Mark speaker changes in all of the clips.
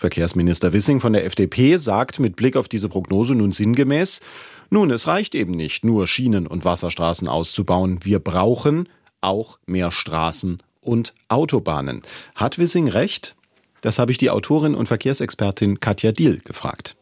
Speaker 1: Verkehrsminister Wissing von der FDP sagt mit Blick auf diese Prognose nun sinngemäß, nun, es reicht eben nicht, nur Schienen und Wasserstraßen auszubauen. Wir brauchen auch mehr Straßen und Autobahnen. Hat Wissing recht? Das habe ich die Autorin und Verkehrsexpertin Katja Diel gefragt.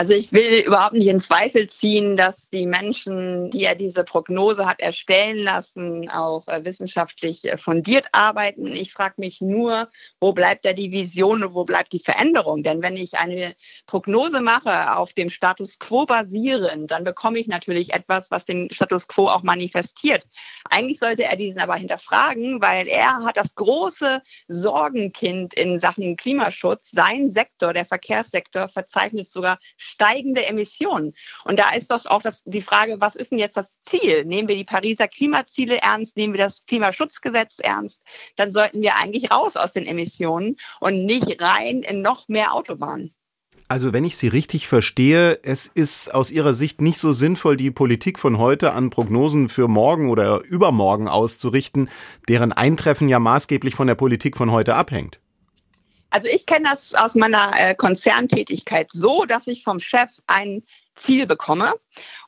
Speaker 2: Also ich will überhaupt nicht in Zweifel ziehen, dass die Menschen, die er diese Prognose hat erstellen lassen, auch äh, wissenschaftlich äh, fundiert arbeiten. Ich frage mich nur, wo bleibt da die Vision und wo bleibt die Veränderung? Denn wenn ich eine Prognose mache, auf dem Status quo basierend, dann bekomme ich natürlich etwas, was den Status quo auch manifestiert. Eigentlich sollte er diesen aber hinterfragen, weil er hat das große Sorgenkind in Sachen Klimaschutz. Sein Sektor, der Verkehrssektor, verzeichnet sogar steigende Emissionen. Und da ist doch auch das, die Frage, was ist denn jetzt das Ziel? Nehmen wir die Pariser Klimaziele ernst? Nehmen wir das Klimaschutzgesetz ernst? Dann sollten wir eigentlich raus aus den Emissionen und nicht rein in noch mehr Autobahnen.
Speaker 1: Also wenn ich Sie richtig verstehe, es ist aus Ihrer Sicht nicht so sinnvoll, die Politik von heute an Prognosen für morgen oder übermorgen auszurichten, deren Eintreffen ja maßgeblich von der Politik von heute abhängt.
Speaker 2: Also ich kenne das aus meiner äh, Konzerntätigkeit so, dass ich vom Chef ein Ziel bekomme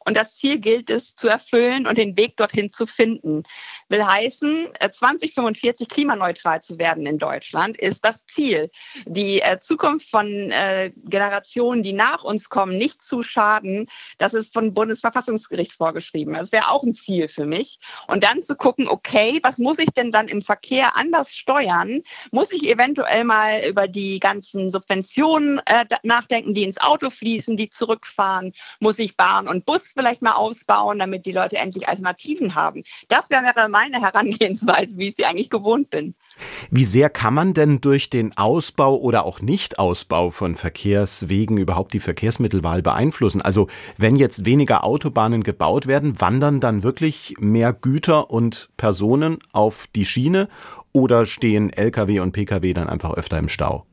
Speaker 2: und das Ziel gilt es zu erfüllen und den Weg dorthin zu finden. Will heißen, 2045 äh, klimaneutral zu werden in Deutschland ist das Ziel. Die äh, Zukunft von äh, Generationen, die nach uns kommen, nicht zu schaden, das ist vom Bundesverfassungsgericht vorgeschrieben. Das wäre auch ein Ziel für mich. Und dann zu gucken, okay, was muss ich denn dann im Verkehr anders steuern? Muss ich eventuell mal über die ganzen Subventionen nachdenken, die ins Auto fließen, die zurückfahren? Muss ich Bahn und Bus vielleicht mal ausbauen, damit die Leute endlich Alternativen haben. Das wäre meine Herangehensweise, wie ich sie eigentlich gewohnt bin.
Speaker 1: Wie sehr kann man denn durch den Ausbau oder auch Nichtausbau von Verkehrswegen überhaupt die Verkehrsmittelwahl beeinflussen? Also wenn jetzt weniger Autobahnen gebaut werden, wandern dann wirklich mehr Güter und Personen auf die Schiene oder stehen Lkw und Pkw dann einfach öfter im Stau?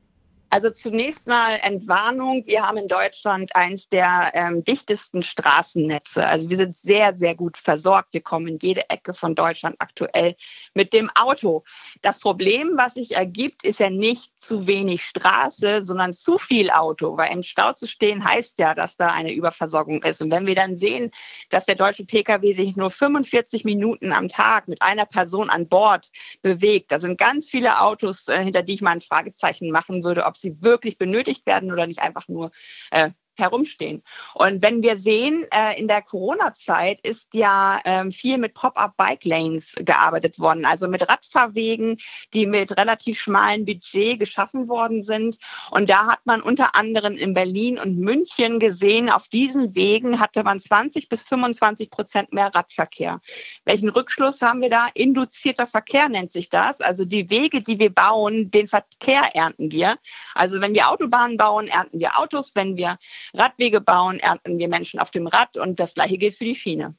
Speaker 2: Also zunächst mal Entwarnung. Wir haben in Deutschland eins der ähm, dichtesten Straßennetze. Also wir sind sehr, sehr gut versorgt. Wir kommen in jede Ecke von Deutschland aktuell mit dem Auto. Das Problem, was sich ergibt, ist ja nicht zu wenig Straße, sondern zu viel Auto. Weil im Stau zu stehen heißt ja, dass da eine Überversorgung ist. Und wenn wir dann sehen, dass der deutsche Pkw sich nur 45 Minuten am Tag mit einer Person an Bord bewegt, da sind ganz viele Autos, äh, hinter die ich mal ein Fragezeichen machen würde, ob sie wirklich benötigt werden oder nicht einfach nur äh, herumstehen. Und wenn wir sehen, äh, in der Corona-Zeit ist ja ähm, viel mit Pop-up-Bike-Lanes gearbeitet worden, also mit Radfahrwegen, die mit relativ schmalen Budget geschaffen worden sind. Und da hat man unter anderem in Berlin und München gesehen, auf diesen Wegen hatte man 20 bis 25 Prozent mehr Radverkehr. Welchen Rückschluss haben wir da? Induzierter Verkehr nennt sich das. Also die Wege, die wir bauen, den Verkehr ernten wir. Also wenn wir Autobahnen bauen, ernten wir Autos. Wenn wir Radwege bauen, ernten wir Menschen auf dem Rad und das gleiche gilt für die Schiene.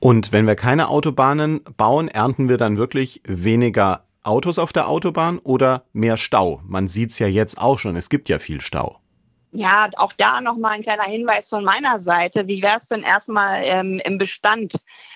Speaker 1: Und wenn wir keine Autobahnen bauen, ernten wir dann wirklich weniger Autos auf der Autobahn oder mehr Stau? Man sieht es ja jetzt auch schon, es gibt ja viel Stau.
Speaker 2: Ja, auch da nochmal ein kleiner Hinweis von meiner Seite. Wie wäre es denn erstmal ähm, im Bestand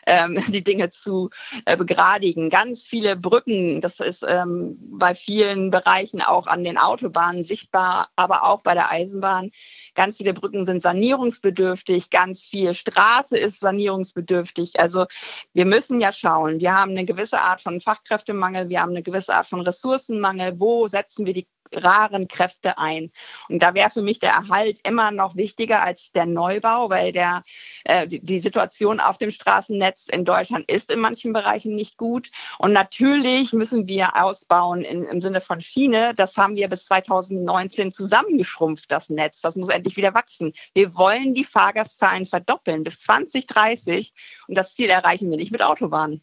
Speaker 2: ähm, die Dinge zu äh, begradigen? Ganz viele Brücken, das ist ähm, bei vielen Bereichen auch an den Autobahnen sichtbar, aber auch bei der Eisenbahn. Ganz viele Brücken sind sanierungsbedürftig, ganz viel Straße ist sanierungsbedürftig. Also wir müssen ja schauen. Wir haben eine gewisse Art von Fachkräftemangel, wir haben eine gewisse Art von Ressourcenmangel. Wo setzen wir die raren Kräfte ein. Und da wäre für mich der Erhalt immer noch wichtiger als der Neubau, weil der, äh, die Situation auf dem Straßennetz in Deutschland ist in manchen Bereichen nicht gut. Und natürlich müssen wir ausbauen in, im Sinne von Schiene. Das haben wir bis 2019 zusammengeschrumpft, das Netz. Das muss endlich wieder wachsen. Wir wollen die Fahrgastzahlen verdoppeln bis 2030. Und das Ziel erreichen wir nicht mit Autobahnen.